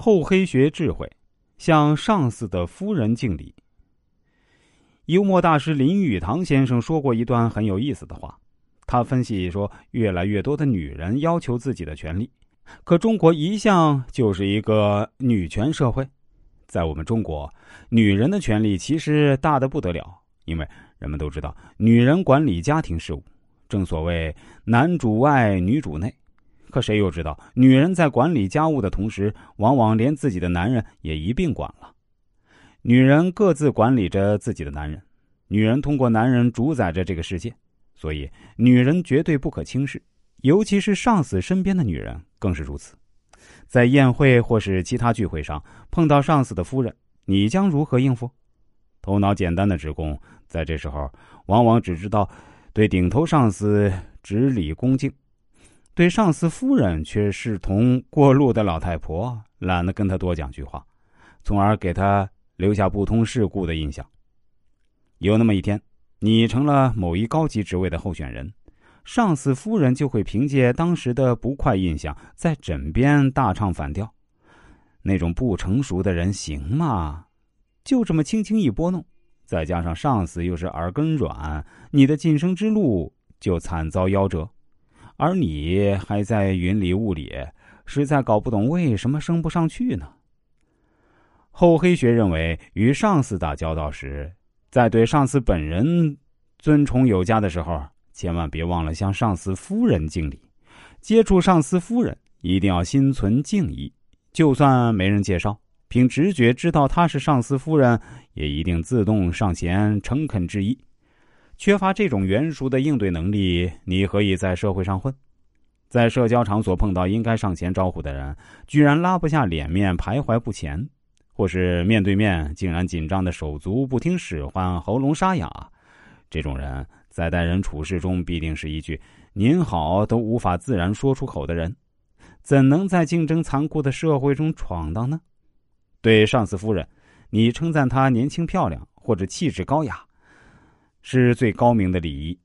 厚黑学智慧，向上司的夫人敬礼。幽默大师林语堂先生说过一段很有意思的话，他分析说，越来越多的女人要求自己的权利，可中国一向就是一个女权社会，在我们中国，女人的权利其实大的不得了，因为人们都知道，女人管理家庭事务，正所谓男主外，女主内。可谁又知道，女人在管理家务的同时，往往连自己的男人也一并管了。女人各自管理着自己的男人，女人通过男人主宰着这个世界，所以女人绝对不可轻视，尤其是上司身边的女人更是如此。在宴会或是其他聚会上碰到上司的夫人，你将如何应付？头脑简单的职工在这时候往往只知道对顶头上司执礼恭敬，对上司夫人却视同过路的老太婆，懒得跟他多讲句话，从而给他。留下不通世故的印象。有那么一天，你成了某一高级职位的候选人，上司夫人就会凭借当时的不快印象，在枕边大唱反调。那种不成熟的人行吗？就这么轻轻一拨弄，再加上上司又是耳根软，你的晋升之路就惨遭夭折，而你还在云里雾里，实在搞不懂为什么升不上去呢？厚黑学认为，与上司打交道时，在对上司本人尊崇有加的时候，千万别忘了向上司夫人敬礼。接触上司夫人，一定要心存敬意。就算没人介绍，凭直觉知道她是上司夫人，也一定自动上前诚恳致意。缺乏这种圆熟的应对能力，你何以在社会上混？在社交场所碰到应该上前招呼的人，居然拉不下脸面，徘徊不前。或是面对面竟然紧张的手足不听使唤，喉咙沙哑，这种人在待人处事中必定是一句“您好”都无法自然说出口的人，怎能在竞争残酷的社会中闯荡呢？对上司夫人，你称赞她年轻漂亮或者气质高雅，是最高明的礼仪。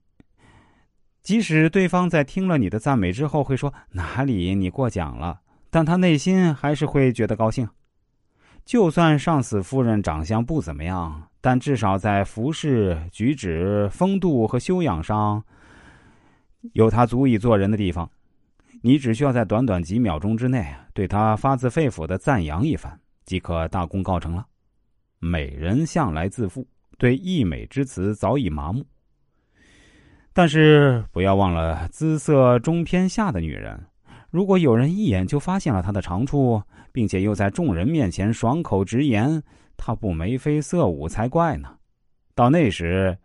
即使对方在听了你的赞美之后会说哪里你过奖了，但他内心还是会觉得高兴。就算上司夫人长相不怎么样，但至少在服饰、举止、风度和修养上，有她足以做人的地方。你只需要在短短几秒钟之内对她发自肺腑的赞扬一番，即可大功告成了。美人向来自负，对溢美之词早已麻木。但是不要忘了，姿色中偏下的女人。如果有人一眼就发现了她的长处，并且又在众人面前爽口直言，她不眉飞色舞才怪呢。到那时，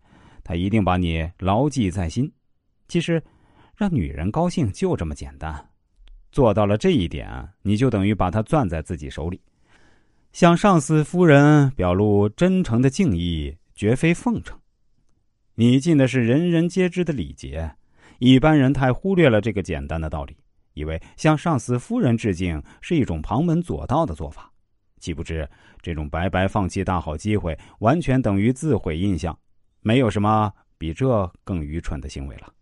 他一定把你牢记在心。其实，让女人高兴就这么简单，做到了这一点，你就等于把她攥在自己手里。向上司夫人表露真诚的敬意，绝非奉承。你尽的是人人皆知的礼节，一般人太忽略了这个简单的道理。以为向上司夫人致敬是一种旁门左道的做法，岂不知这种白白放弃大好机会，完全等于自毁印象，没有什么比这更愚蠢的行为了。